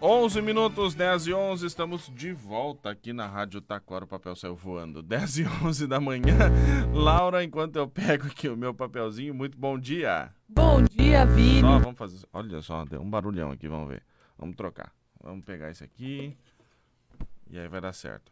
11 minutos, 10 e 11, estamos de volta aqui na Rádio Taquara, o papel saiu voando. 10 e 11 da manhã. Laura, enquanto eu pego aqui o meu papelzinho, muito bom dia. Bom dia, Vini. Só, vamos fazer, olha só, deu um barulhão aqui, vamos ver. Vamos trocar. Vamos pegar esse aqui e aí vai dar certo.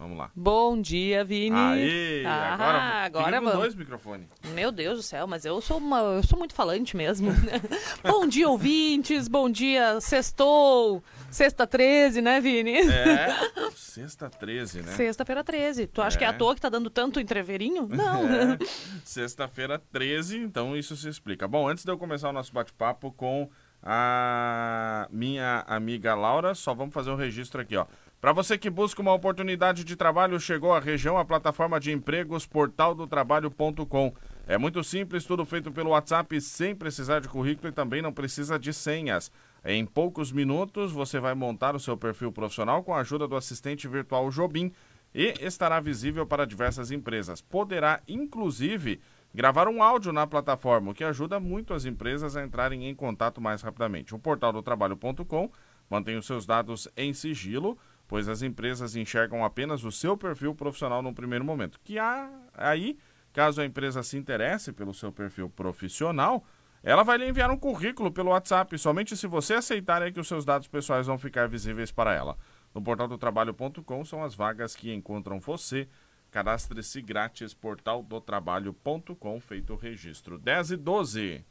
Vamos lá. Bom dia, Vini. Aí, Ah, agora, agora vamos. dois microfones. Meu Deus do céu, mas eu sou uma, eu sou muito falante mesmo. bom dia, ouvintes. Bom dia, sextou. Sexta 13, né, Vini? É, sexta 13, né? Sexta-feira 13. Tu acha que é É. à toa que tá dando tanto entreverinho? Não. É, Sexta-feira 13, então isso se explica. Bom, antes de eu começar o nosso bate-papo com a minha amiga Laura, só vamos fazer um registro aqui, ó. Para você que busca uma oportunidade de trabalho, chegou à região a plataforma de empregos portaldotrabalho.com. É muito simples, tudo feito pelo WhatsApp, sem precisar de currículo e também não precisa de senhas. Em poucos minutos, você vai montar o seu perfil profissional com a ajuda do assistente virtual Jobim e estará visível para diversas empresas. Poderá, inclusive, gravar um áudio na plataforma, o que ajuda muito as empresas a entrarem em contato mais rapidamente. O portal do trabalho.com mantém os seus dados em sigilo, pois as empresas enxergam apenas o seu perfil profissional no primeiro momento. Que há aí, caso a empresa se interesse pelo seu perfil profissional, ela vai lhe enviar um currículo pelo WhatsApp. Somente se você aceitar é que os seus dados pessoais vão ficar visíveis para ela. No portal do trabalho.com são as vagas que encontram você. Cadastre-se grátis, portaldotrabalho.com, feito o registro. 10 e 12.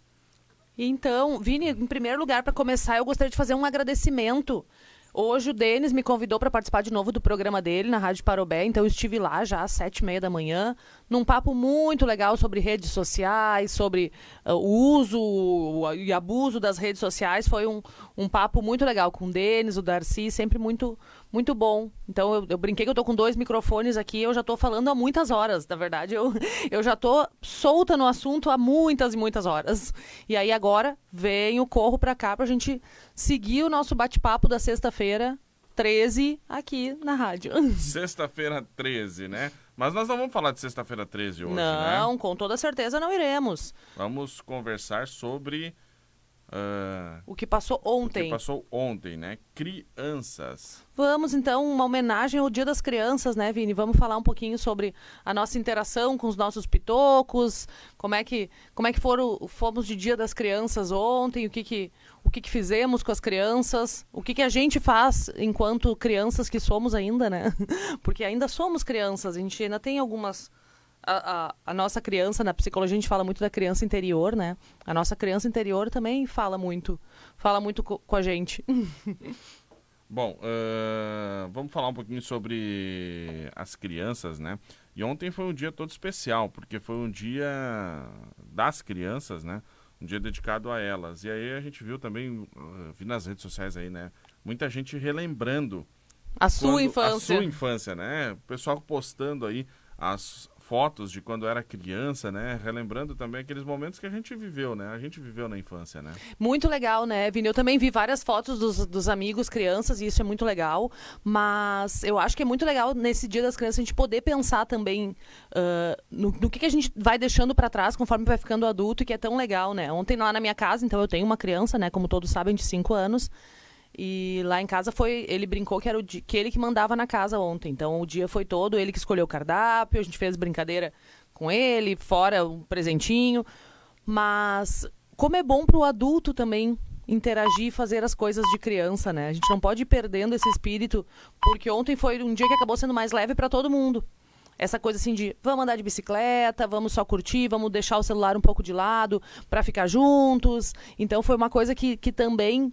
Então, Vini, em primeiro lugar, para começar, eu gostaria de fazer um agradecimento. Hoje o Denis me convidou para participar de novo do programa dele na Rádio Parobé, então eu estive lá já às sete e meia da manhã, num papo muito legal sobre redes sociais, sobre ah, o uso e abuso das redes sociais. Foi um, um papo muito legal com o Denis, o Darcy, sempre muito, muito bom. Então eu, eu brinquei que eu tô com dois microfones aqui, eu já tô falando há muitas horas. Na verdade, eu, eu já tô solta no assunto há muitas e muitas horas. E aí agora venho, corro pra cá pra gente seguir o nosso bate-papo da sexta-feira, 13, aqui na rádio. Sexta-feira 13, né? Mas nós não vamos falar de sexta-feira 13 hoje, né? não, com toda certeza não iremos. Vamos conversar sobre ah, O que passou o que ontem. passou ontem, né? Crianças. Vamos então, uma homenagem ao Dia das Crianças, né, Vini? Vamos falar um pouquinho sobre a nossa interação com os nossos pitocos, como é que, como é que foram, fomos de Dia das Crianças ontem, o que que, o que que fizemos com as crianças, o que que a gente faz enquanto crianças que somos ainda, né? Porque ainda somos crianças, a gente ainda tem algumas a, a, a nossa criança, na psicologia a gente fala muito da criança interior, né? A nossa criança interior também fala muito, fala muito co- com a gente. Bom, ah, vamos falar um pouquinho sobre as crianças, né? E ontem foi um dia todo especial, porque foi um dia das crianças, né? Um dia dedicado a elas. E aí a gente viu também, ah, vi nas redes sociais aí, né? Muita gente relembrando A sua quando- infância. A sua infância, né? O pessoal postando aí as fotos de quando era criança, né? Relembrando também aqueles momentos que a gente viveu, né? A gente viveu na infância, né? Muito legal, né, Vini? Eu também vi várias fotos dos, dos amigos, crianças, e isso é muito legal. Mas eu acho que é muito legal nesse Dia das Crianças a gente poder pensar também ah, no, no que, que a gente vai deixando pra trás conforme vai ficando adulto, e que é tão legal, né? Ontem lá na minha casa, então eu tenho uma criança, né, como todos sabem, de 5 anos. E lá em casa foi. Ele brincou que era o dia, que ele que mandava na casa ontem. Então o dia foi todo, ele que escolheu o cardápio, a gente fez brincadeira com ele, fora um presentinho. Mas como é bom pro adulto também interagir e fazer as coisas de criança, né? A gente não pode ir perdendo esse espírito, porque ontem foi um dia que acabou sendo mais leve para todo mundo. Essa coisa assim de vamos andar de bicicleta, vamos só curtir, vamos deixar o celular um pouco de lado para ficar juntos. Então foi uma coisa que, que também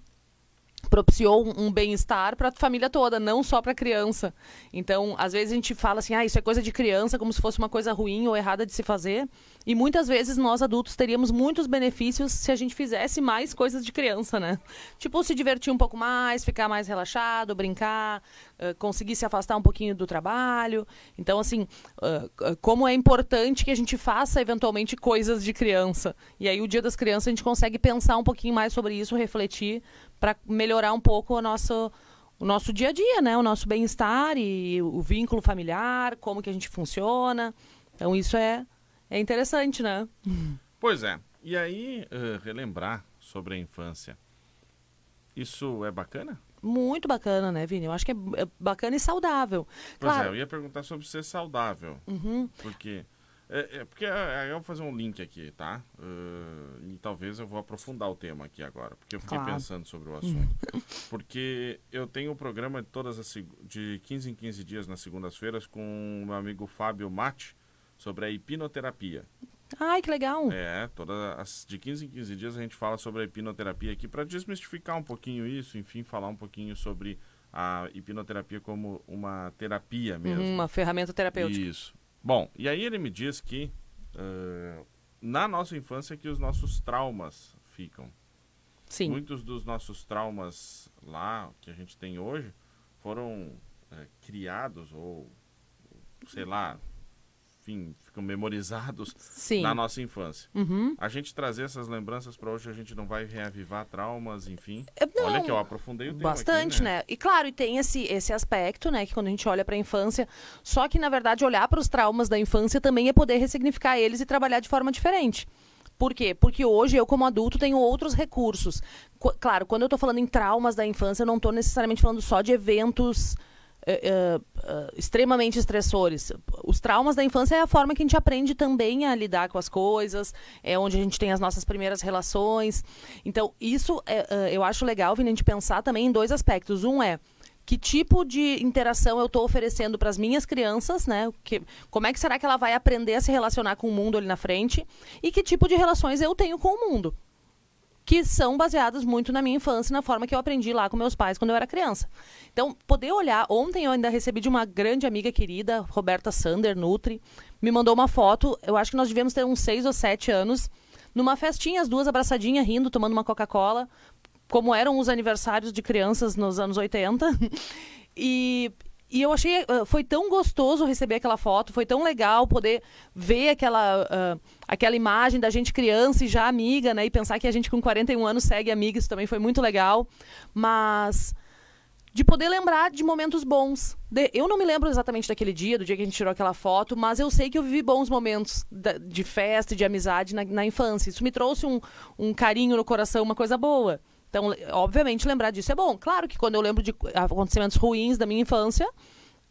propiciou um, bem-estar para a família toda, não só para a criança. Então, às vezes a gente fala assim, ah, isso é coisa de criança, como se fosse uma coisa ruim ou errada de se fazer. E muitas vezes nós adultos teríamos muitos benefícios se a gente fizesse mais coisas de criança, né? Tipo, se divertir um pouco mais, ficar mais relaxado, brincar, conseguir se afastar um pouquinho do trabalho. Então, assim, como é importante que a gente faça eventualmente coisas de criança. E aí, o Dia das Crianças, a gente consegue pensar um pouquinho mais sobre isso, refletir, para melhorar um pouco o nosso, o nosso dia a dia, né? O nosso bem-estar e o vínculo familiar, como que a gente funciona. Então, isso é, é interessante, né? Pois é. E aí, eh, relembrar sobre a infância. Isso é bacana? Muito bacana, né, Vini? Eu acho que é, é bacana e saudável. Pois claro. é, eu ia perguntar sobre ser saudável. Uhum. Porque. É, é porque é, eu vou fazer um link aqui, tá? Uh, e talvez eu vou aprofundar o tema aqui agora, porque eu fiquei Claro. pensando sobre o assunto. porque eu tenho um programa de todas as de 15 em 15 dias nas segundas-feiras com o meu amigo Fábio Mate sobre a hipnoterapia. Ai, que legal. É, todas as, de 15 em 15 dias a gente fala sobre a hipnoterapia aqui para desmistificar um pouquinho isso, enfim, falar um pouquinho sobre a hipnoterapia como uma terapia mesmo. Uma ferramenta terapêutica. Isso. Bom, e aí ele me diz que eh, na nossa infância é que os nossos traumas ficam. Sim. Muitos dos nossos traumas lá que a gente tem hoje foram eh, criados ou sei lá, enfim, ficam memorizados Sim. na nossa infância. Uhum. A gente trazer essas lembranças para hoje, a gente não vai reavivar traumas, enfim. É, não, Olha que eu aprofundei o tema Bastante, aqui, né? E claro, e tem esse, esse aspecto, né? Que quando a gente olha para a infância, só que na verdade olhar para os traumas da infância também é poder ressignificar eles e trabalhar de forma diferente. Por quê? Porque hoje eu, como adulto, tenho outros recursos. Claro, quando eu tô falando em traumas da infância, eu não tô necessariamente falando só de eventos eh, eh, extremamente estressores. Os traumas da infância é a forma que a gente aprende também a lidar com as coisas, é onde a gente tem as nossas primeiras relações. Então, isso é, eu acho legal, Vini, a gente pensar também em dois aspectos. Um é que tipo de interação eu estou oferecendo para as minhas crianças, né? Que, como é que será que ela vai aprender a se relacionar com o mundo ali na frente? E que tipo de relações eu tenho com o mundo? Que são baseadas muito na minha infância, na forma que eu aprendi lá com meus pais quando eu era criança. Então, poder olhar. Ontem eu ainda recebi de uma grande amiga querida, Roberta Sander, Nutri, me mandou uma foto. Eu acho que nós devemos ter uns seis ou sete anos, numa festinha, as duas abraçadinhas, rindo, tomando uma Coca-Cola, como eram os aniversários de crianças nos anos 80. E, e eu achei, ah, foi tão gostoso receber aquela foto, foi tão legal poder ver aquela, ah, aquela imagem da gente criança e já amiga, né? E pensar que a gente com 41 anos segue amiga, isso também foi muito legal. Mas de poder lembrar de momentos bons. De- eu não me lembro exatamente daquele dia, do dia que a gente tirou aquela foto, mas eu sei que eu vivi bons momentos da- de festa e de amizade na, na infância. Isso me trouxe um, um carinho no coração, uma coisa boa. Então, obviamente, lembrar disso é bom. Claro que quando eu lembro de acontecimentos ruins da minha infância,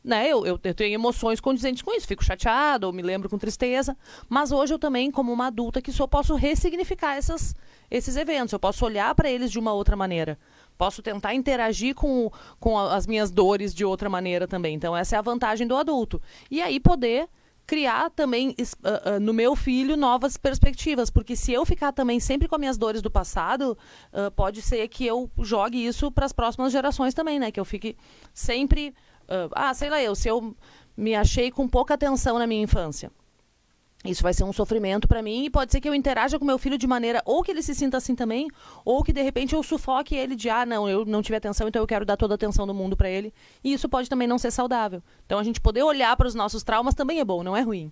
né, eu, eu, eu tenho emoções condizentes com isso. Fico chateada ou me lembro com tristeza. Mas hoje eu também, como uma adulta que sou, posso ressignificar essas, esses eventos. Eu posso olhar para eles de uma outra maneira. Posso tentar interagir com, com as minhas dores de outra maneira também. Então, essa é a vantagem do adulto. E aí, poder criar também ah, ah, no meu filho novas perspectivas. Porque se eu ficar também sempre com as minhas dores do passado, ah, pode ser que eu jogue isso para as próximas gerações também, né? Que eu fique sempre. ah, sei lá, eu, se eu me achei com pouca atenção na minha infância. Isso vai ser um sofrimento para mim e pode ser que eu interaja com meu filho de maneira ou que ele se sinta assim também, ou que de repente eu sufoque ele de ah, não, eu não tive atenção, então eu quero dar toda a atenção do mundo para ele. E isso pode também não ser saudável. Então a gente poder olhar para os nossos traumas também é bom, não é ruim.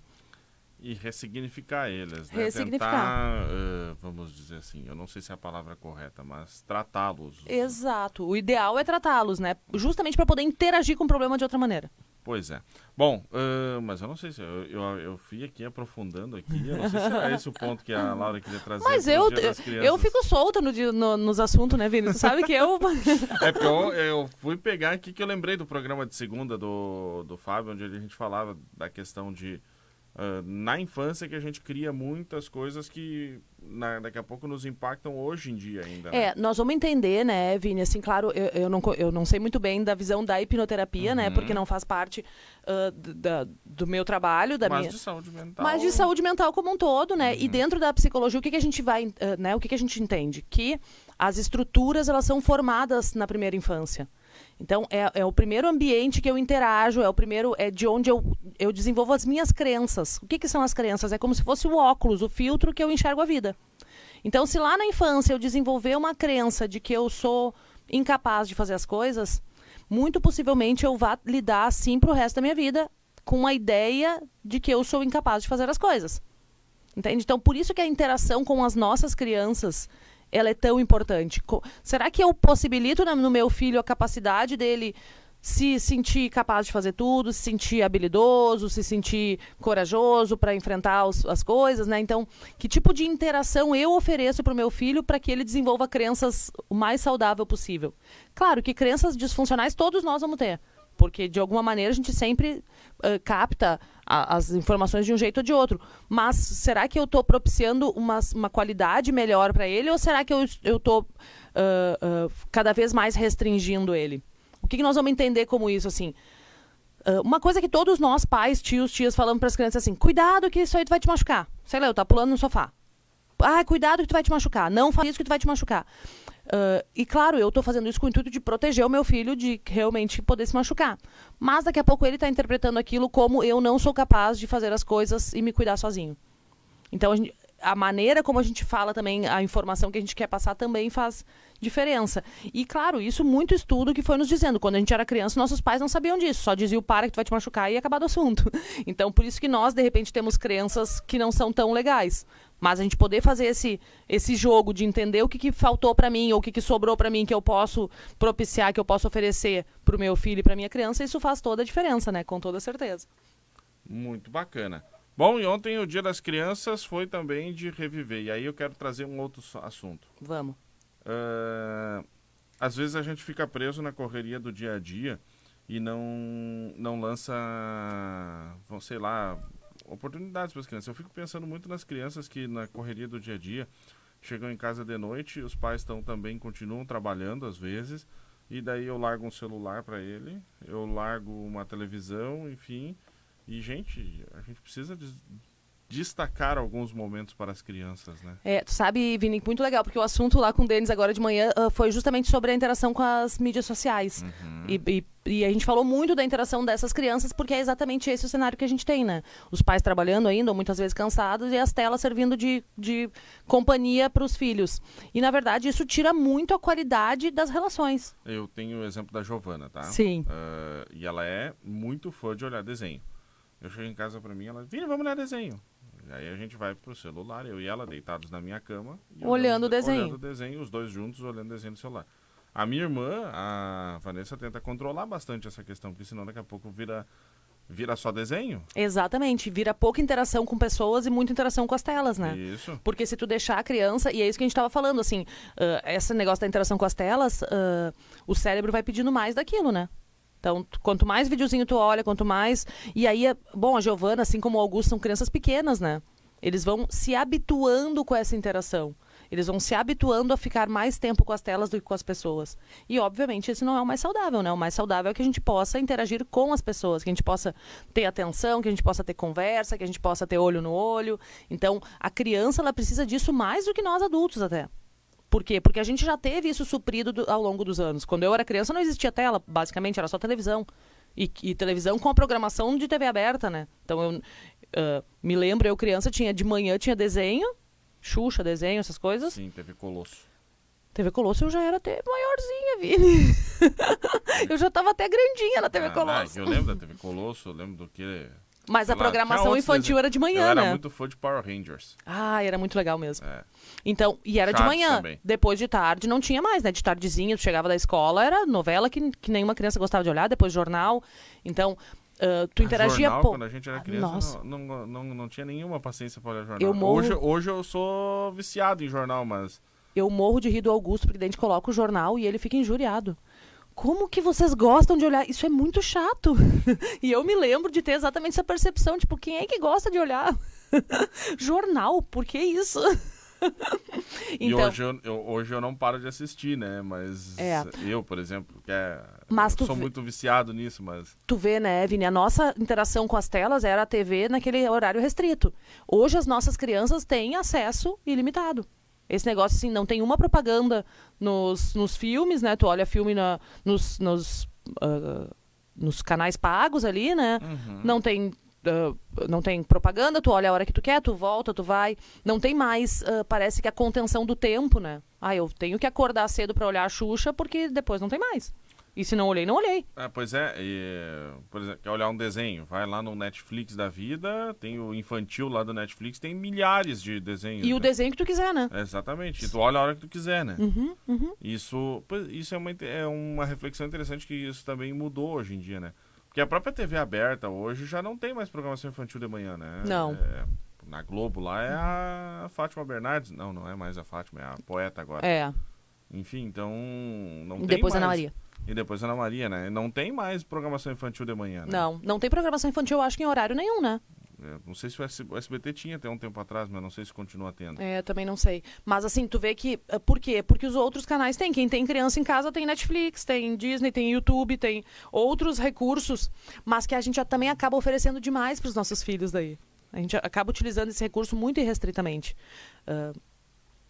E ressignificar eles, né? Ressignificar. Tentar, eh, vamos dizer assim, eu não sei se é a palavra correta, mas tratá-los. Exato. O ideal é tratá-los, né? Justamente para poder interagir com o problema de outra maneira. Pois é. Bom, ãh, mas eu não sei se eu, eu, eu fui aqui aprofundando aqui, eu não sei se era esse o ponto que a Laura queria trazer. Mas eu, eu fico solta no, no- nos assuntos, né, Vini? Tu sabe que eu. É porque eu, eu fui pegar aqui que eu lembrei do programa de segunda do, do Fábio, onde a gente falava da questão de ah, na infância que a gente cria muitas coisas que na- daqui a pouco nos impactam hoje em dia ainda. né? É, nós vamos entender, né, Vini? Assim, claro, eu, eu, não, eu não sei muito bem da visão da hipnoterapia, né? Uhum. Porque não faz parte d- da- do meu trabalho, da Mas minha. de saúde mental. Mas de saúde mental como um todo, né? E Uhum. dentro da psicologia, o que, que a gente vai, eh, né? O que, que a gente entende? Que as estruturas elas são formadas na primeira infância. Então é, é o primeiro ambiente que eu interajo, é o primeiro é de onde eu, eu desenvolvo as minhas crenças. O que, que são as crenças? É como se fosse o óculos, o filtro que eu enxergo a vida. Então, se lá na infância eu desenvolver uma crença de que eu sou incapaz de fazer as coisas, muito possivelmente eu vá lidar assim pro resto da minha vida com a ideia de que eu sou incapaz de fazer as coisas. Entende? Então, por isso que a interação com as nossas crianças ela é tão importante. Será que eu possibilito no meu filho a capacidade dele se sentir capaz de fazer tudo, se sentir habilidoso, se sentir corajoso para enfrentar os, as coisas, né? Então, que tipo de interação eu ofereço para o meu filho para que ele desenvolva crenças o mais saudável possível? Claro que crenças disfuncionais todos nós vamos ter, porque de alguma maneira a gente sempre uh, capta a, as informações de um jeito ou de outro. Mas será que eu estou propiciando uma, uma qualidade melhor para ele ou será que eu estou uh, uh, cada vez mais restringindo ele? O que, que nós vamos entender como isso, assim? Uma coisa que todos nós, pais, tios, tias, falamos para as crianças assim: cuidado que isso aí vai te machucar. Sei lá, eu tá pulando no sofá. Ah, cuidado que tu vai te machucar. Não faz isso que tu vai te machucar. Uh, e claro, eu estou fazendo isso com o intuito de proteger o meu filho de realmente poder se machucar. Mas daqui a pouco ele está interpretando aquilo como eu não sou capaz de fazer as coisas e me cuidar sozinho. Então a, gente, a maneira como a gente fala também, a informação que a gente quer passar também faz diferença. E claro, isso muito estudo que foi nos dizendo. Quando a gente era criança, nossos pais não sabiam disso. Só diziam para que tu vai te machucar e acabar do assunto. Então, por isso que nós, de repente, temos crenças que não são tão legais. Mas a gente poder fazer esse, esse jogo de entender o que, que faltou para mim ou o que, que sobrou para mim que eu posso propiciar, que eu posso oferecer para o meu filho e para minha criança, isso faz toda a diferença, né? Com toda certeza. Muito bacana. Bom, e ontem o Dia das Crianças foi também de reviver. E aí eu quero trazer um outro assunto. Vamos. Uh, às vezes a gente fica preso na correria do dia a dia e não, não lança, sei lá, oportunidades para as crianças. Eu fico pensando muito nas crianças que na correria do dia a dia chegam em casa de noite, os pais estão também continuam trabalhando às vezes, e daí eu largo um celular para ele, eu largo uma televisão, enfim. E gente, a gente precisa destacar alguns momentos para as crianças, né? É, tu sabe, Vini, muito legal, porque o assunto lá com o Denis agora de manhã uh, foi justamente sobre a interação com as mídias sociais. Uhum. E, e, e, a gente falou muito da interação dessas crianças, porque é exatamente esse o cenário que a gente tem, né? Os pais trabalhando ainda, ou muitas vezes cansados, e as telas servindo de, de companhia para os filhos. E, na verdade, isso tira muito a qualidade das relações. Eu tenho o exemplo da Giovana, tá? Sim. Uh, e ela é muito fã de olhar desenho. Eu chego em casa para mim, ela, Vini, vamos olhar desenho. Aí a gente vai pro celular, eu e ela deitados na minha cama. olhando o desenho. Olhando o desenho, os dois juntos olhando o desenho no celular. A minha irmã, a Vanessa, tenta controlar bastante essa questão, porque senão daqui a pouco vira, vira só desenho. Exatamente, vira pouca interação com pessoas e muita interação com as telas, né? Isso. Porque se tu deixar a criança, e é isso que a gente estava falando, assim, uh, esse negócio da interação com as telas, uh, o cérebro vai pedindo mais daquilo, né? Então, quanto mais videozinho tu olha, quanto mais. E aí, é... bom, a Giovana, assim como o Augusto, são crianças pequenas, né? Eles vão se habituando com essa interação. Eles vão se habituando a ficar mais tempo com as telas do que com as pessoas. E, obviamente, esse não é o mais saudável, né? O mais saudável é que a gente possa interagir com as pessoas, que a gente possa ter atenção, que a gente possa ter conversa, que a gente possa ter olho no olho. Então, a criança, ela precisa disso mais do que nós adultos, até. Por quê? Porque a gente já teve isso suprido do, ao longo dos anos. Quando eu era criança não existia tela, basicamente era só televisão. E, e televisão com a programação de TV aberta, né? Então eu uh, me lembro, eu criança tinha de manhã tinha desenho, Xuxa, desenho, essas coisas. Sim, TV Colosso. TV Colosso eu já era até maiorzinha, Vini. eu já estava até grandinha na TV ah, Colosso. Não, eu lembro da TV Colosso, eu lembro do que mas a programação infantil era de manhã, eu era né? era muito fã de Power Rangers. Ah, era muito legal mesmo. É. Então, e era de manhã. Também. Depois de tarde não tinha mais, né? De tardezinha, tu chegava da escola, era novela que, que nenhuma criança gostava de olhar, depois jornal. Então, Uh, tu interagia jornal, quando a gente era criança, não, não, não, não, tinha nenhuma paciência para olhar jornal. Eu morro... hoje, hoje eu sou viciado em jornal, mas. Eu morro de rir do Augusto, porque daí a gente coloca o jornal e ele fica injuriado. Como que vocês gostam de olhar? Isso é muito chato. e eu me lembro de ter exatamente essa percepção, tipo, quem é que gosta de olhar jornal? Por que isso? Então, e hoje eu, eu, hoje eu não paro de assistir, né? Mas é. eu, por exemplo, que é, mas sou vê, muito viciado nisso, mas... Tu vê, né, Vini? A nossa interação com as telas era a TV naquele horário restrito. Hoje as nossas crianças têm acesso ilimitado. Esse negócio, assim, não tem uma propaganda nos, nos filmes, né? Tu olha filme na, nos, nos, uh, nos canais pagos ali, né? Uhum. Não tem Uh, não tem propaganda, tu olha a hora que tu quer, tu volta, tu vai. Não tem mais, uh, parece que a contenção do tempo, né? Ah, eu tenho que acordar cedo para olhar a Xuxa porque depois não tem mais. E se não olhei, não olhei. Ah, pois é, e, por exemplo, quer olhar um desenho, vai lá no Netflix da vida, tem o infantil lá do Netflix, tem milhares de desenhos. E né? o desenho que tu quiser, né? É, exatamente, e tu olha a hora que tu quiser, né? Uhum, uhum. Isso, isso é, uma, é uma reflexão interessante que isso também mudou hoje em dia, né? Porque a própria TV aberta hoje já não tem mais programação infantil de manhã, né? Não. É, na Globo lá é a Fátima Bernardes. Não, não é mais a Fátima, é a poeta agora. É. Enfim, então não E tem depois mais. Ana Maria. E depois Ana Maria, né? Não tem mais programação infantil de manhã, né? Não, não tem programação infantil, eu acho que em horário nenhum, né? É, não sei se o S- o SBT tinha até um tempo atrás, mas não sei se continua tendo. É, também não sei. Mas assim, tu vê que. eh, Por quê? Porque os outros canais têm. Quem tem criança em casa tem Netflix, tem Disney, tem YouTube, tem outros recursos, mas que a gente também acaba oferecendo demais para os nossos filhos daí. A gente acaba utilizando esse recurso muito irrestritamente. Ah,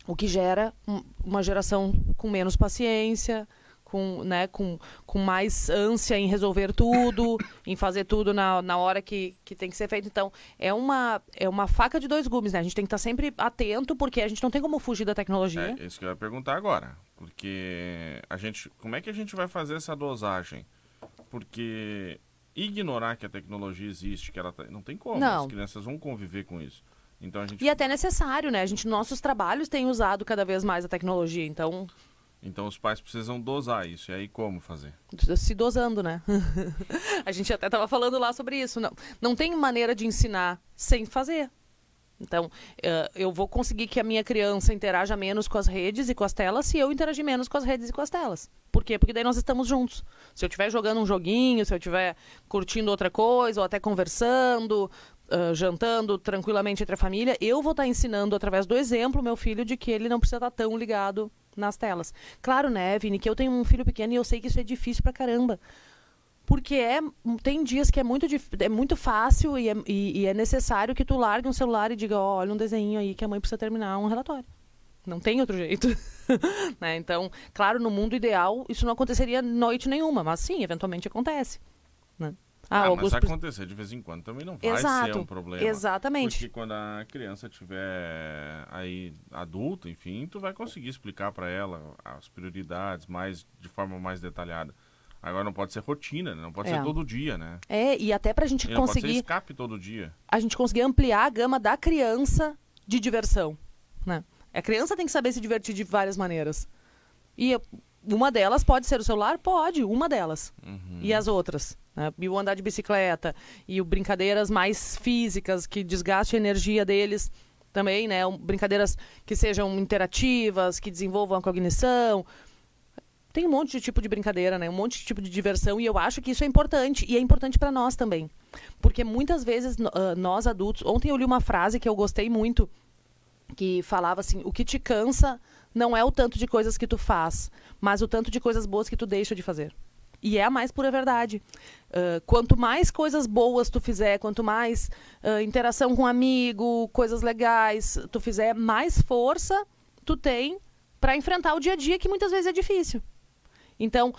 o que gera um- uma geração com menos paciência, com, né, com, com mais ânsia em resolver tudo, em fazer tudo na, na hora que, que tem que ser feito. Então, é uma, é uma faca de dois gumes, né? A gente tem que estar sempre atento, porque a gente não tem como fugir da tecnologia. É isso que eu ia perguntar agora. Porque a gente. Como é que a gente vai fazer essa dosagem? Porque ignorar que a tecnologia existe, que ela tá, não tem como. Não. As crianças vão conviver com isso. Então a gente. E até necessário, né? A gente, nossos trabalhos têm usado cada vez mais a tecnologia, então Então os pais precisam dosar isso. E aí como fazer? se dosando, né? a gente até estava falando lá sobre isso. Não, não tem maneira de ensinar sem fazer. Então, eh, eu vou conseguir que a minha criança interaja menos com as redes e com as telas se eu interagir menos com as redes e com as telas. Por quê? Porque daí nós estamos juntos. Se eu estiver jogando um joguinho, se eu estiver curtindo outra coisa, ou até conversando, ah, jantando tranquilamente entre a família, eu vou estar ensinando através do exemplo meu filho de que ele não precisa estar tão ligado nas telas. Claro, né, Vini, que eu tenho um filho pequeno e eu sei que isso é difícil pra caramba. Porque é, tem dias que é muito, é muito fácil e é, e- e é necessário que tu largue um celular e diga, ó, olha um desenho aí que a mãe precisa terminar um relatório. Não tem outro jeito. né? Então, claro, no mundo ideal, isso não aconteceria noite nenhuma, mas sim, eventualmente acontece. Né? Ah, mas vai pre- acontecer de vez em quando também não vai Exato. ser um problema. Exatamente. Porque quando a criança tiver aí adulta, enfim, tu vai conseguir explicar para ela as prioridades mais de forma mais detalhada. Agora não pode ser rotina, né? não pode É. ser todo dia, né? É, e até pra gente E não pode ser conseguir escape todo dia. a gente conseguir ampliar a gama da criança de diversão, né? A criança tem que saber se divertir de várias maneiras. E uma delas pode ser o celular? Pode, uma delas. Uhum. E as outras? Né? E o andar de bicicleta, e o brincadeiras mais físicas, que desgaste a energia deles também, né? Brincadeiras que sejam interativas, que desenvolvam a cognição. Tem um monte de tipo de brincadeira, né? Um monte de tipo de diversão e eu acho que isso é importante e é importante para nós também. Porque muitas vezes ah, nós adultos, ontem eu li uma frase que eu gostei muito, que falava assim: "O que te cansa não é o tanto de coisas que tu faz, mas o tanto de coisas boas que tu deixa de fazer". E é a mais pura verdade. Ah, quanto mais coisas boas tu fizer, quanto mais ah, interação com amigo, coisas legais tu fizer, mais força tu tem para enfrentar o dia a dia que muitas vezes é difícil. Então,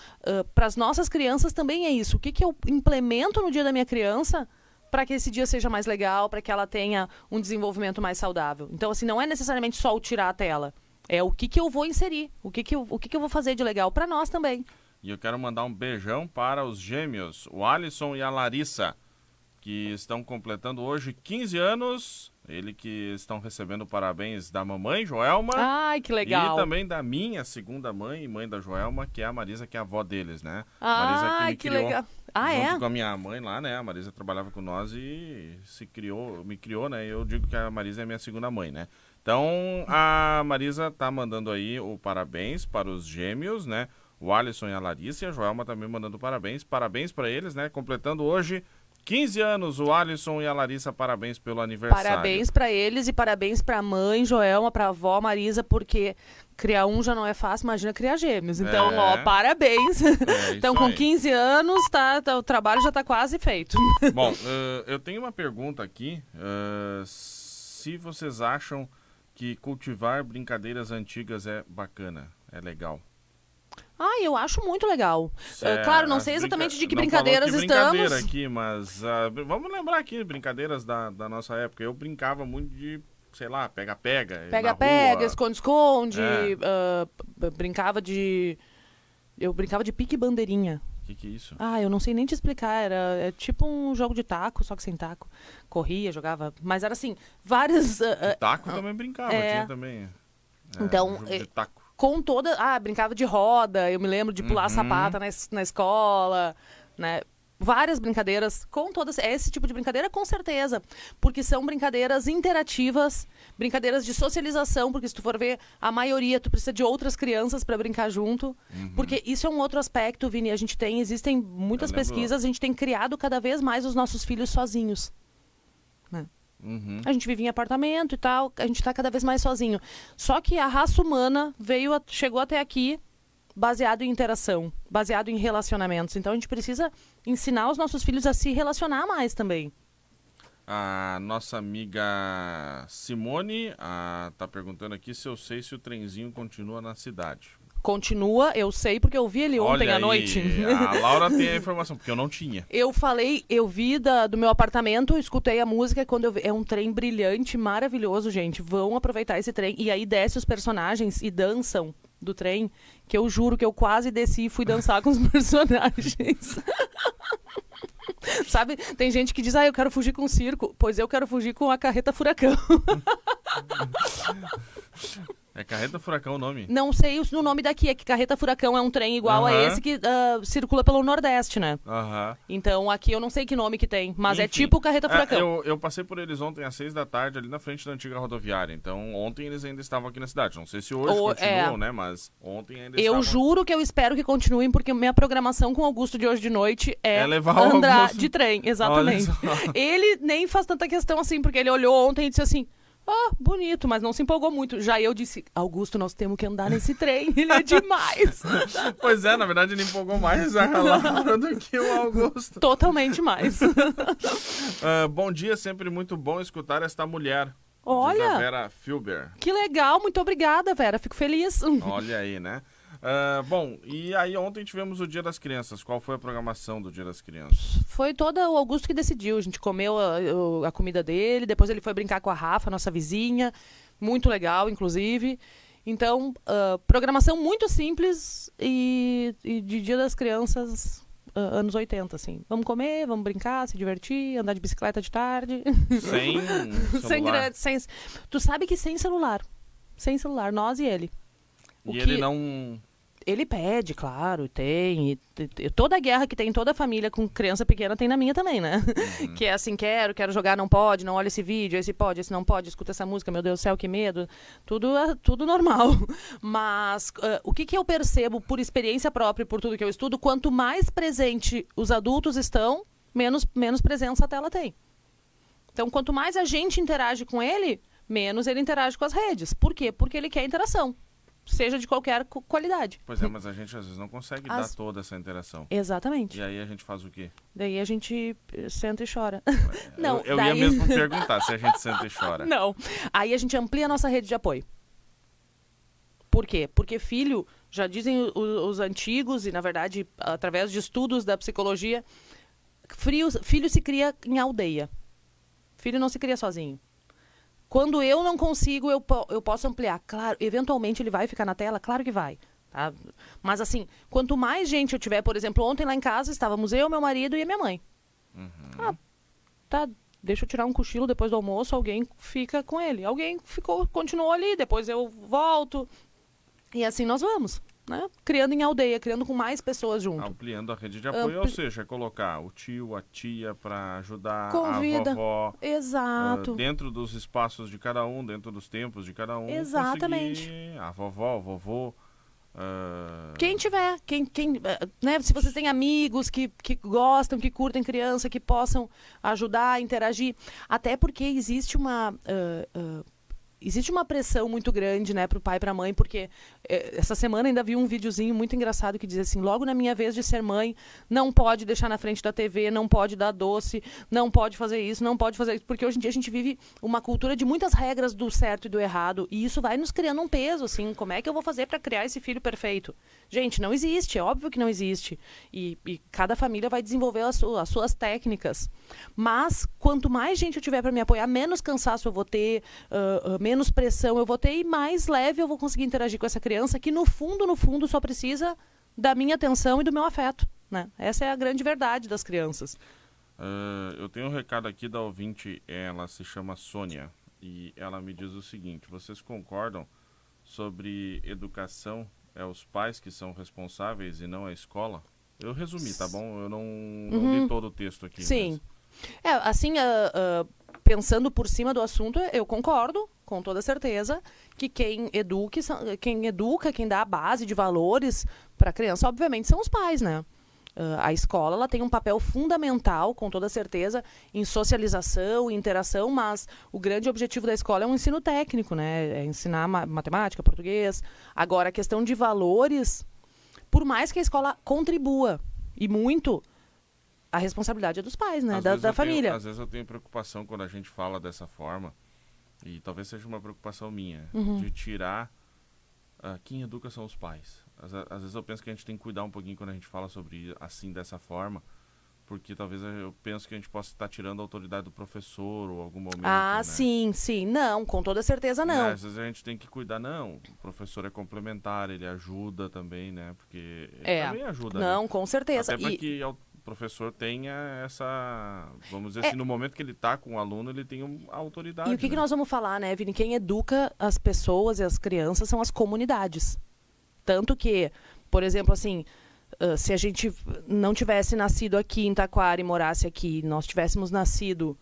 para as nossas crianças também é isso. O que, que eu implemento no dia da minha criança para que esse dia seja mais legal, para que ela tenha um desenvolvimento mais saudável? Então, assim, não é necessariamente só o tirar a tela. É o que, que eu vou inserir, o que, que, eu, o que, que eu vou fazer de legal para nós também. E eu quero mandar um beijão para os gêmeos, o Alisson e a Larissa, que estão completando hoje 15 anos. Ele que estão recebendo parabéns da mamãe, Joelma. Ai, que legal. E também da minha segunda mãe e mãe da Joelma, que é a Marisa, que é a avó deles, né? Ai, me que criou legal. Ah, é? com a minha mãe lá, né? A Marisa trabalhava com nós e se criou, me criou, né? Eu digo que a Marisa é minha segunda mãe, né? Então, a Marisa tá mandando aí o parabéns para os gêmeos, né? O Alisson e a Larissa e a Joelma também mandando parabéns. Parabéns para eles, né? Completando hoje 15 anos, o Alisson e a Larissa, parabéns pelo aniversário. Parabéns para eles e parabéns para a mãe Joelma, para a avó Marisa, porque criar um já não é fácil, imagina criar gêmeos. Então, É. ó, parabéns. É, então, com aí. 15 anos, tá, tá- o trabalho já tá quase feito. Bom, eh, eu tenho uma pergunta aqui. eh, se vocês acham que cultivar brincadeiras antigas é bacana, é legal. Ah, eu acho muito legal. É, Ah, claro, não sei exatamente de que brincadeiras que brincadeira estamos. aqui, mas br- vamos lembrar aqui brincadeiras da, da nossa época. Eu brincava muito de, sei lá, pega-pega. Pega-pega, esconde-esconde, É. b- brincava de. Eu brincava de pique bandeirinha. O que, que é isso? Ah, eu não sei nem te explicar. Era é tipo um jogo de taco, só que sem taco. Corria, jogava. Mas era assim, várias. ah, Taco também brincava, é. tinha também. É, Então, jogo de é- taco. Com toda. Ah, brincava de roda. Eu me lembro de pular Uhum. sapata na, na escola, né? Várias brincadeiras, com todas. Esse tipo de brincadeira, com certeza. Porque são brincadeiras interativas, brincadeiras de socialização, porque se tu for ver, a maioria, tu precisa de outras crianças para brincar junto. Uhum. Porque isso é um outro aspecto, Vini. A gente tem, existem muitas pesquisas, a gente tem criado cada vez mais os nossos filhos sozinhos. Uhum. A gente vive em apartamento e tal, a gente tá cada vez mais sozinho. Só que a raça humana veio, a- chegou até aqui baseado em interação, baseado em relacionamentos. Então a gente precisa ensinar os nossos filhos a se relacionar mais também. A nossa amiga Simone ah, tá perguntando aqui se eu sei se o trenzinho continua na cidade. Continua, eu sei porque eu vi ele ontem Olha à aí, noite. A Laura tem a informação, porque eu não tinha. Eu falei, eu vi da- do meu apartamento, escutei a música quando eu vi, é um trem brilhante, maravilhoso, gente. Vão aproveitar esse trem e aí desce os personagens e dançam do trem, que eu juro que eu quase desci e fui dançar com os personagens. Sabe, tem gente que diz, ah, eu quero fugir com o circo. Pois eu quero fugir com a carreta furacão. É Carreta Furacão o nome? Não sei o- no nome daqui, é que carreta furacão é um trem igual a Aham. esse que ah, circula pelo Nordeste, né? Aham. Então aqui eu não sei que nome que tem, mas é Enfim, tipo carreta é, furacão. eu, eu passei por eles ontem às seis da tarde, ali na frente da antiga rodoviária. Então, ontem eles ainda estavam aqui na cidade. Não sei se hoje Ou- continuam, é. né? Mas ontem ainda Eu estavam. juro que eu espero que continuem, porque minha programação com Augusto de hoje de noite é, É levar o andar Augusto. de trem. Exatamente. Ele nem faz tanta questão assim, porque ele olhou ontem e disse assim. Ah, bonito, mas não se empolgou muito. Já eu disse, Augusto, nós temos que andar nesse trem. Ele é demais. Pois é, na verdade ele empolgou mais a Laura do que o Augusto. Totalmente mais. Ah, bom dia, sempre muito bom escutar esta mulher. Olha, Vera Filber. que legal. Muito obrigada, Vera. Fico feliz. Olha aí, né? Ah, bom, e aí ontem tivemos o Dia das Crianças. Qual foi a programação do Dia das Crianças? Foi todo o Augusto que decidiu. A gente comeu a, a comida dele, depois ele foi brincar com a Rafa, nossa vizinha. Muito legal, inclusive. Então, ah, programação muito simples e, e de Dia das Crianças, ah, anos 80, assim. Vamos comer, vamos brincar, se divertir, andar de bicicleta de tarde. Sem sem grande, sem, tu sabe que sem celular. Sem celular, nós e ele. O E que- ele não... Ele pede, claro, tem. E, toda a guerra que tem em toda a família com criança pequena tem na minha também, né? Uhum. que é assim, quero, quero jogar, não pode, não olha esse vídeo, esse pode, esse não pode, escuta essa música, meu Deus do céu, que medo. Tudo, é- tudo normal. Mas ah, o que, que eu percebo por experiência própria e por tudo que eu estudo, quanto mais presente os adultos estão, menos, menos presença a tela tem. Então, quanto mais a gente interage com ele, menos ele interage com as redes. Por quê? Porque ele quer interação. Seja de qualquer qualidade. Pois é, mas a gente às vezes não consegue As- dar toda essa interação. Exatamente. E aí a gente faz o quê? Daí a gente eh, senta e chora. Não, eu eu daí- ia mesmo perguntar se a gente senta e chora. Não. Aí a gente amplia a nossa rede de apoio. Por quê? Porque filho, já dizem os antigos, e na verdade, através de estudos da psicologia, frio- filho se cria em aldeia. Filho não se cria sozinho. Quando eu não consigo, eu, eu posso ampliar. Claro, eventualmente ele vai ficar na tela? Claro que vai. tá? Mas assim, quanto mais gente eu tiver, por exemplo, ontem lá em casa estávamos eu, meu marido e a minha mãe. Ah, tá, deixa eu tirar um cochilo depois do almoço, alguém fica com ele. Alguém ficou, continuou ali, depois eu volto. E assim nós vamos, né? Criando em aldeia, criando com mais pessoas junto. Ampliando a rede de apoio, ou Ampli- seja, colocar o tio, a tia para ajudar Convida. a vovó. ah, Exato. dentro dos espaços de cada um, dentro dos tempos de cada um. Exatamente. A vovó, o vovô. ah, Quem tiver, quem, quem, eh, né, se vocês têm amigos que, que gostam, que curtem criança, que possam ajudar, interagir, até porque existe uma ah, ah, existe uma pressão muito grande, né, para o pai e para a mãe, porque eh, essa semana ainda vi um videozinho muito engraçado que diz assim: logo na minha vez de ser mãe, não pode deixar na frente da TV, não pode dar doce, não pode fazer isso, não pode fazer isso, porque hoje em dia a gente vive uma cultura de muitas regras do certo e do errado, e isso vai nos criando um peso, assim, como é que eu vou fazer para criar esse filho perfeito? Gente, não existe, é óbvio que não existe. E, e cada família vai desenvolver as, as suas técnicas. Mas quanto mais gente eu tiver para me apoiar, menos cansaço eu vou ter, ah, ah, menos pressão eu vou ter e mais leve eu vou conseguir interagir com essa criança que no fundo, no fundo, só precisa da minha atenção e do meu afeto. Né? Essa é a grande verdade das crianças. Uh, eu tenho um recado aqui da ouvinte, ela se chama Sônia, e ela me diz o seguinte: vocês concordam sobre educação? É os pais que são responsáveis e não a escola? Eu resumi, tá bom? Eu não, não Uhum. li todo o texto aqui. Sim. mas- É, assim, ah, ah, pensando por cima do assunto, eu concordo, com toda certeza, que quem, eduque, quem educa, quem dá a base de valores para a criança, obviamente, são os pais, né? Ah, a escola ela tem um papel fundamental, com toda certeza, em socialização, em interação, mas o grande objetivo da escola é um ensino técnico, né? É ensinar ma- matemática, português. Agora, a questão de valores, por mais que a escola contribua, e muito, a responsabilidade é dos pais, né? Às Da, da eu tenho- família. às vezes eu tenho preocupação quando a gente fala dessa forma, e talvez seja uma preocupação minha, Uhum. de tirar ah, quem educa são os pais. Às, às vezes eu penso que a gente tem que cuidar um pouquinho quando a gente fala sobre assim, dessa forma, porque talvez eu penso que a gente possa estar tirando a autoridade do professor ou algum momento. Ah, né? sim, sim. Não, com toda certeza Né, não. Às vezes a gente tem que cuidar, não. O professor é complementar, ele ajuda também, né? Porque ele É. também ajuda. né? Não, com certeza. Até para E- que professor tenha essa. Vamos dizer É. assim, no momento que ele está com o aluno, ele tem um- a autoridade. E o que, que né? nós vamos falar, né, Vini? Quem educa as pessoas e as crianças são as comunidades. Tanto que, por exemplo, assim, se a gente não tivesse nascido aqui em Taquara e morasse aqui, nós tivéssemos nascido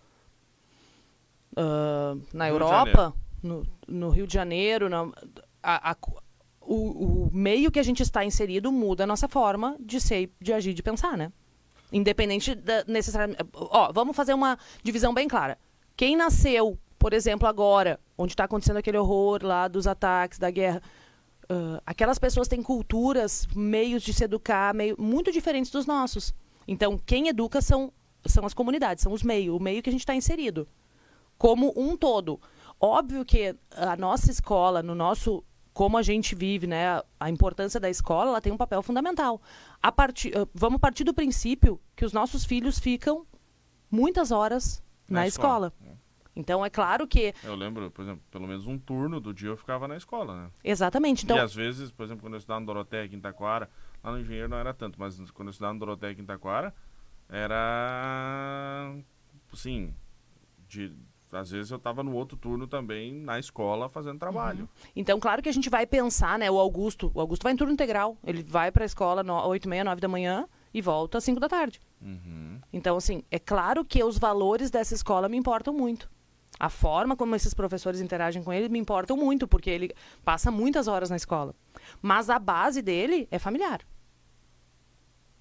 ah, na Rio Europa, no, no Rio de Janeiro, na- a- a- o, o meio que a gente está inserido muda a nossa forma de ser, de agir, de pensar, né? Independente da necessariamente. Ó, vamos fazer uma divisão bem clara. Quem nasceu, por exemplo, agora, onde está acontecendo aquele horror lá dos ataques, da guerra, ah, aquelas pessoas têm culturas, meios de se educar, meio, muito diferentes dos nossos. Então, quem educa são, são as comunidades, são os meios, o meio que a gente está inserido. Como um todo. Óbvio que a nossa escola, no nosso. Como a gente vive, né? a- importância da escola, ela tem um papel fundamental. A partir, ah, vamos partir do princípio que os nossos filhos ficam muitas horas na, Na escola. escola. Então, é claro que. Eu lembro, por exemplo, pelo menos um turno do dia eu ficava na escola, né? Exatamente. Então, E às vezes, por exemplo, quando eu estudava no Doroteia em Taquara, lá no Engenheiro não era tanto, mas quando eu estudava no Doroteia em Taquara, era. Sim. De, às vezes eu estava no outro turno também na escola fazendo trabalho. Então, claro que a gente vai pensar, né? O Augusto, o Augusto vai em turno integral. Ele vai para a escola no, 8 e meia, 9 da manhã e volta às 5 da tarde. Uhum. Então, assim, é claro que os valores dessa escola me importam muito. A forma como esses professores interagem com ele me importam muito, porque ele passa muitas horas na escola. Mas a base dele é familiar.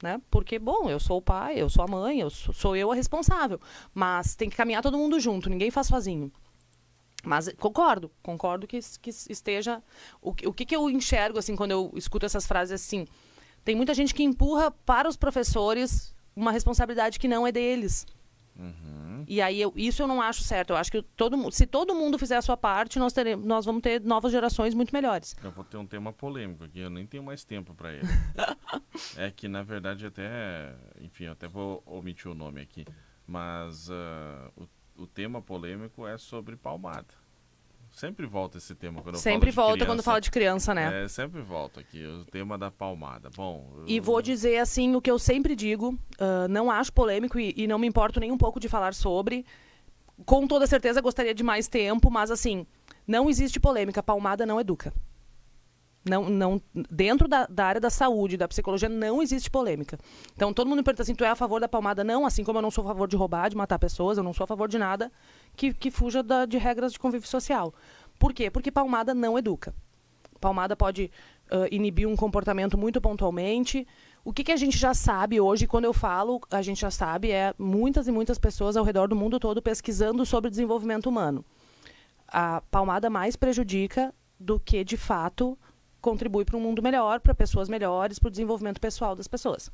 Né? Porque, bom, eu sou o pai, eu sou a mãe, eu sou, sou eu a responsável. Mas tem que caminhar todo mundo junto, ninguém faz sozinho. Mas concordo, concordo que, que esteja. O, o que, que eu enxergo, assim, quando eu escuto essas frases assim? Tem muita gente que empurra para os professores uma responsabilidade que não é deles. Uhum. E aí, eu- isso eu não acho certo. Eu acho que todo, se todo mundo fizer a sua parte, nós, teremos, nós vamos ter novas gerações muito melhores. Eu vou ter um tema polêmico aqui, eu nem tenho mais tempo para ele. é que, na verdade, até. Enfim, eu até vou omitir o nome aqui. Mas ah, o, o tema polêmico é sobre palmada. Sempre volta esse tema quando eu Sempre falo de volta quando criança. fala de criança, né? É, sempre volta aqui, o tema da palmada. Bom. E eu- vou dizer assim o que eu sempre digo, ah, não acho polêmico e, e não me importo nem um pouco de falar sobre. Com toda certeza gostaria de mais tempo, mas assim, não existe polêmica, palmada não educa. Não, não, dentro da, da área da saúde, da psicologia, não existe polêmica. Então todo mundo me pergunta assim, tu é a favor da palmada? Não, assim como eu não sou a favor de roubar, de matar pessoas, eu não sou a favor de nada que, que fuja da- de regras de convívio social. Por quê? Porque palmada não educa. Palmada pode ah, inibir um comportamento muito pontualmente. O que, que a gente já sabe hoje, quando eu falo, a gente já sabe, é muitas e muitas pessoas ao redor do mundo todo pesquisando sobre desenvolvimento humano. A palmada mais prejudica do que, de fato, contribui para um mundo melhor, para pessoas melhores, para o desenvolvimento pessoal das pessoas.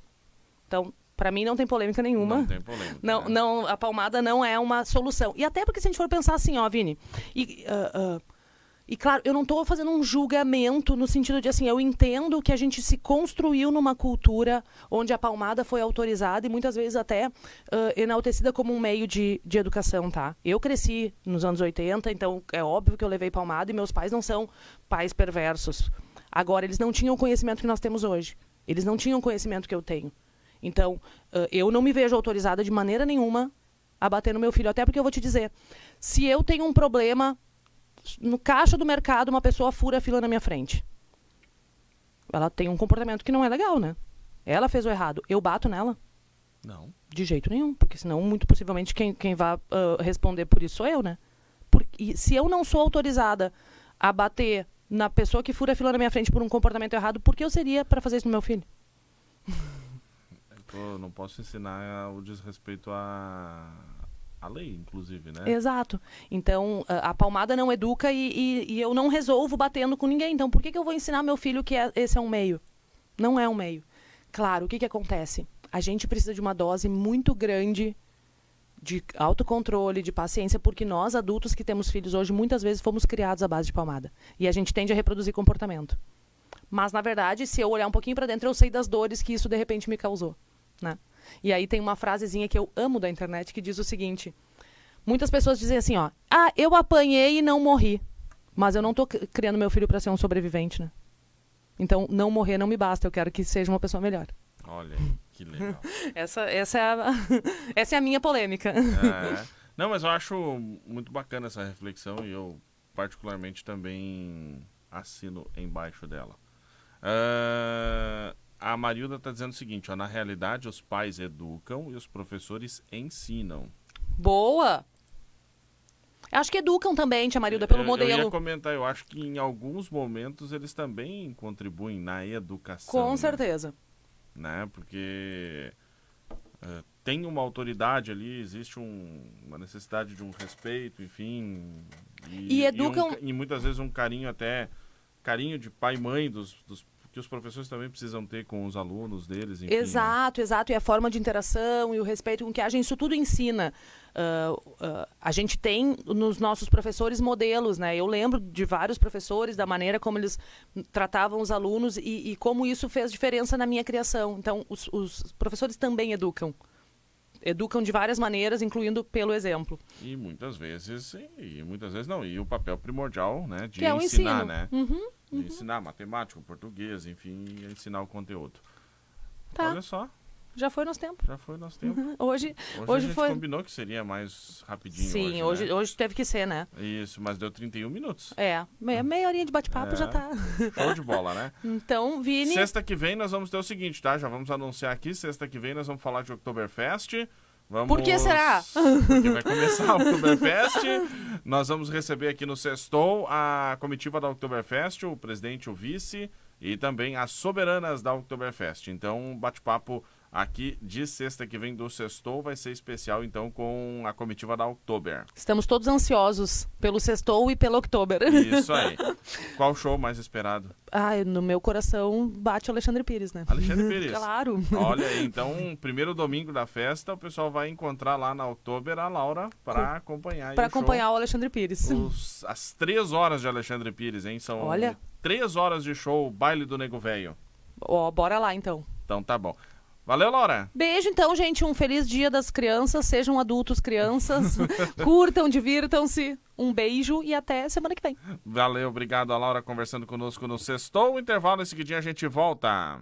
Então, para mim, não tem polêmica nenhuma. Não tem polêmica. Não, né? não, a palmada não é uma solução. E até porque se a gente for pensar assim, ó, Vini, e, ah, ah, e claro, eu não estou fazendo um julgamento no sentido de assim, eu entendo que a gente se construiu numa cultura onde a palmada foi autorizada e muitas vezes até ah, enaltecida como um meio de, de educação, tá? Eu cresci nos anos 80, então é óbvio que eu levei palmada e meus pais não são pais perversos. Agora, eles não tinham o conhecimento que nós temos hoje. Eles não tinham o conhecimento que eu tenho. Então, eu não me vejo autorizada de maneira nenhuma a bater no meu filho. Até porque eu vou te dizer, se eu tenho um problema no caixa do mercado, uma pessoa fura a fila na minha frente. Ela tem um comportamento que não é legal, né? Ela fez o errado. Eu bato nela? Não. De jeito nenhum, porque senão, muito possivelmente, quem, quem vai uh, responder por isso sou eu, né? Porque, se eu não sou autorizada a bater na pessoa que fura a fila na minha frente por um comportamento errado, por que eu seria para fazer isso no meu filho? Eu não posso ensinar o desrespeito à, à lei, inclusive, né? Exato. Então, a, a palmada não educa e, e, e, eu não resolvo batendo com ninguém. Então, por que, que eu vou ensinar meu filho que é, esse é um meio? Não é um meio. Claro, o que, que acontece? A gente precisa de uma dose muito grande de autocontrole, de paciência, porque nós, adultos que temos filhos hoje, muitas vezes fomos criados à base de palmada. E a gente tende a reproduzir comportamento. Mas, na verdade, se eu olhar um pouquinho para dentro, eu sei das dores que isso de repente me causou. Né? E aí tem uma frasezinha que eu amo da internet que diz o seguinte: muitas pessoas dizem assim, ó, ah, eu apanhei e não morri, mas eu não estou criando meu filho para ser um sobrevivente, né? Então, não morrer não me basta, eu quero que seja uma pessoa melhor. Olha, que legal. essa, essa, é a, essa é a minha polêmica. É. Não, mas eu acho muito bacana essa reflexão e eu particularmente também assino embaixo dela. Uh, a Marilda está dizendo o seguinte: ó, na realidade, os pais educam e os professores ensinam. Boa! Acho que educam também, tia Marilda, pelo eu, modelo. Eu ia comentar, eu acho que em alguns momentos eles também contribuem na educação. Com né? certeza. Né? Porque uh, tem uma autoridade ali, existe um, uma necessidade de um respeito, enfim. E, e educam. E, um, e, muitas vezes um carinho até. Carinho de pai e mãe dos, dos que os professores também precisam ter com os alunos deles. Enfim, né? exato, né? exato. E a forma de interação e o respeito com que a gente, isso tudo ensina. Uh, uh, a gente tem nos nossos professores modelos, né? Eu lembro de vários professores, da maneira como eles tratavam os alunos e, e como isso fez diferença na minha criação. Então, os, os professores também educam educam de várias maneiras, incluindo pelo exemplo. E muitas vezes, e muitas vezes não, e o papel primordial, né, de é ensinar, né? Uhum, uhum. Ensinar matemática, português, enfim, ensinar o conteúdo. Tá. Olha só. Já foi nosso tempo. Já foi nosso tempo. Uhum. Hoje, hoje, hoje a gente foi... combinou que seria mais rapidinho. Sim, hoje, hoje, né? hoje teve que ser, né? Isso, mas deu 31 minutos. É, meia, meia horinha de bate-papo é. já tá. Show de bola, né? então, Vini. Sexta que vem nós vamos ter o seguinte, tá? Já vamos anunciar aqui. Sexta que vem nós vamos falar de Oktoberfest. Vamos... Por que será? Porque vai começar o Oktoberfest. Nós vamos receber aqui no Sextou a comitiva da Oktoberfest, o presidente, o vice e também as soberanas da Oktoberfest. Então, um bate-papo aqui de sexta que vem do Sextou vai ser especial, então, com a comitiva da Oktober. Estamos todos ansiosos pelo Sextou e pelo Oktober. Isso aí. Qual show mais esperado? Ah, no meu coração bate o Alexandre Pires, né? Alexandre Pires. claro. Olha aí, então, primeiro domingo da festa, o pessoal vai encontrar lá na Oktober a Laura para acompanhar Para acompanhar show. o Alexandre Pires. Os, as três horas de Alexandre Pires, hein? São Olha. três horas de show, baile do Nego Velho. Ó, bora lá então. Então tá bom. Valeu, Laura. Beijo, então, gente. Um feliz dia das crianças. Sejam adultos, crianças. Curtam, divirtam-se. Um beijo e até semana que vem. Valeu, obrigado a Laura conversando conosco no Sextou. Intervalo, em seguidinho a gente volta.